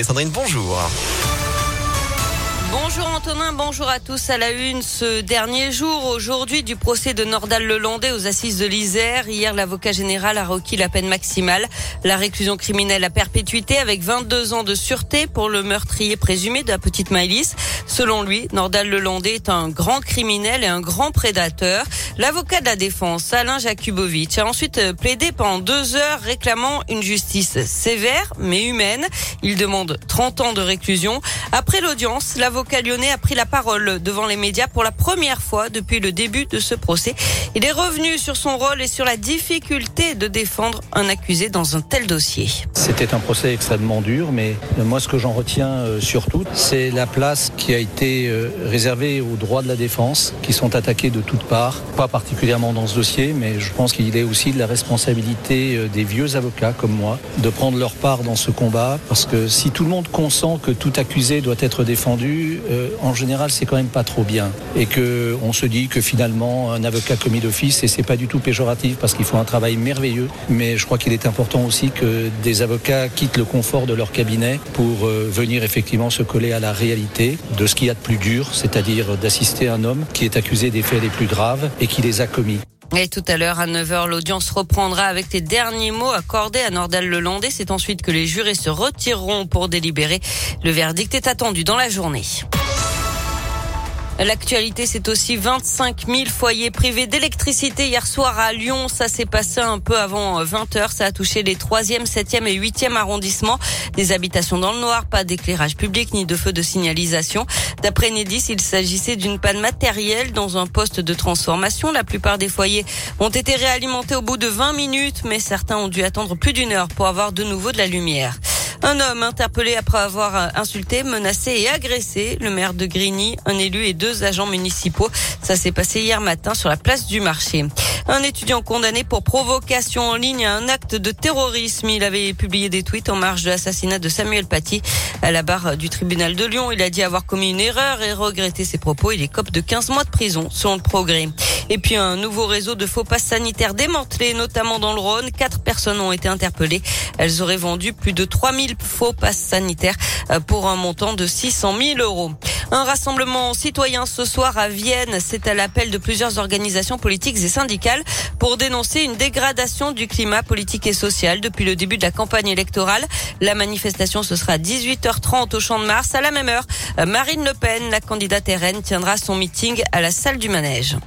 Sandrine, bonjour. Bonjour Antonin, bonjour à tous. À la une, ce dernier jour aujourd'hui du procès de Nordal Lelandais aux assises de l'Isère. Hier, l'avocat général a requis la peine maximale, la réclusion criminelle à perpétuité avec 22 ans de sûreté pour le meurtrier présumé de la petite Maëlys. Selon lui, Nordal Lelandais est un grand criminel et un grand prédateur. L'avocat de la défense, Alain Jakubowicz, a ensuite plaidé pendant deux heures réclamant une justice sévère mais humaine. Il demande 30 ans de réclusion. Après l'audience, l'avocat l'avocat a pris la parole devant les médias pour la première fois depuis le début de ce procès. Il est revenu sur son rôle et sur la difficulté de défendre un accusé dans un tel dossier. C'était un procès extrêmement dur, mais moi ce que j'en retiens euh, surtout, c'est la place qui a été euh, réservée aux droits de la défense, qui sont attaqués de toutes parts, pas particulièrement dans ce dossier, mais je pense qu'il est aussi de la responsabilité euh, des vieux avocats comme moi de prendre leur part dans ce combat, parce que si tout le monde consent que tout accusé doit être défendu, euh, en général, c'est quand même pas trop bien. Et que on se dit que finalement, un avocat commis d'office, et c'est pas du tout péjoratif parce qu'ils font un travail merveilleux, mais je crois qu'il est important aussi que des avocats quittent le confort de leur cabinet pour euh, venir effectivement se coller à la réalité de ce qu'il y a de plus dur, c'est-à-dire d'assister un homme qui est accusé des faits les plus graves et qui les a commis. Et tout à l'heure, à 9h, l'audience reprendra avec les derniers mots accordés à Nordal Lelandais. C'est ensuite que les jurés se retireront pour délibérer. Le verdict est attendu dans la journée. L'actualité, c'est aussi 25 000 foyers privés d'électricité hier soir à Lyon. Ça s'est passé un peu avant 20 heures. Ça a touché les 3e, 7e et 8e arrondissements. Des habitations dans le noir, pas d'éclairage public ni de feu de signalisation. D'après Nedis, il s'agissait d'une panne matérielle dans un poste de transformation. La plupart des foyers ont été réalimentés au bout de 20 minutes, mais certains ont dû attendre plus d'une heure pour avoir de nouveau de la lumière. Un homme interpellé après avoir insulté, menacé et agressé le maire de Grigny, un élu et deux agents municipaux. Ça s'est passé hier matin sur la place du marché. Un étudiant condamné pour provocation en ligne à un acte de terrorisme. Il avait publié des tweets en marge de l'assassinat de Samuel Paty à la barre du tribunal de Lyon. Il a dit avoir commis une erreur et regretté ses propos. Il est cop de 15 mois de prison, selon le progrès. Et puis un nouveau réseau de faux passes sanitaires démantelé, notamment dans le Rhône. Quatre personnes ont été interpellées. Elles auraient vendu plus de 3000 faux passes sanitaires euh, pour un montant de 600 000 euros. Un rassemblement citoyen ce soir à Vienne. C'est à l'appel de plusieurs organisations politiques et syndicales pour dénoncer une dégradation du climat politique et social depuis le début de la campagne électorale. La manifestation, ce sera à 18h30 au Champ de Mars. À la même heure, Marine Le Pen, la candidate RN, tiendra son meeting à la salle du manège.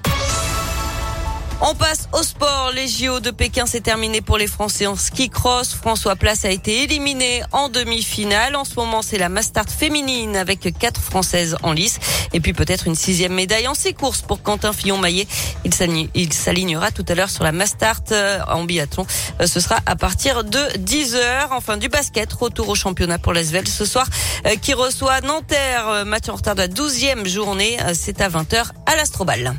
On passe au sport. Les JO de Pékin, c'est terminé pour les Français en ski cross. François Place a été éliminé en demi-finale. En ce moment, c'est la Mastart féminine avec quatre Françaises en lice. Et puis peut-être une sixième médaille en six courses pour Quentin Fillon-Maillet. Il s'alignera tout à l'heure sur la Mastart euh, en biathlon. Euh, ce sera à partir de 10 heures. Enfin, du basket. Retour au championnat pour l'Asvel ce soir euh, qui reçoit Nanterre. Match en retard de la douzième journée. C'est à 20 h à l'Astrobal.